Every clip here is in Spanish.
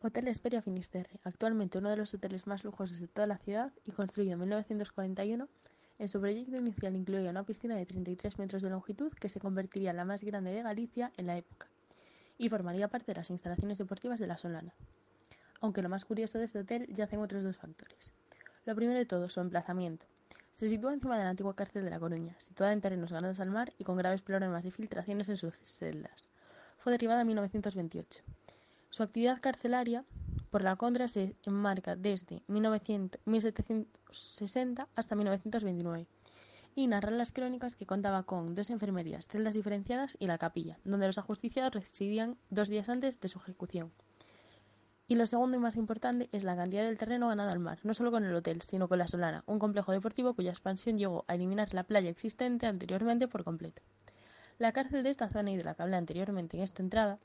Hotel Esperia Finisterre, actualmente uno de los hoteles más lujosos de toda la ciudad y construido en 1941, en su proyecto inicial incluía una piscina de 33 metros de longitud que se convertiría en la más grande de Galicia en la época y formaría parte de las instalaciones deportivas de la Solana. Aunque lo más curioso de este hotel yacen otros dos factores. Lo primero de todo, su emplazamiento. Se sitúa encima de la antigua cárcel de La Coruña, situada en terrenos ganados al mar y con graves problemas de filtraciones en sus celdas. Fue derribada en 1928. Su actividad carcelaria por la contra se enmarca desde 1760 hasta 1929 y narra las crónicas que contaba con dos enfermerías, celdas diferenciadas y la capilla, donde los ajusticiados residían dos días antes de su ejecución. Y lo segundo y más importante es la cantidad del terreno ganado al mar, no solo con el hotel, sino con la Solana, un complejo deportivo cuya expansión llegó a eliminar la playa existente anteriormente por completo. La cárcel de esta zona y de la que hablé anteriormente en esta entrada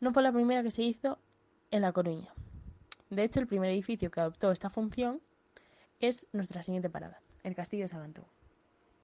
no fue la primera que se hizo en La Coruña. De hecho, el primer edificio que adoptó esta función es nuestra siguiente parada, el Castillo de Sagantú.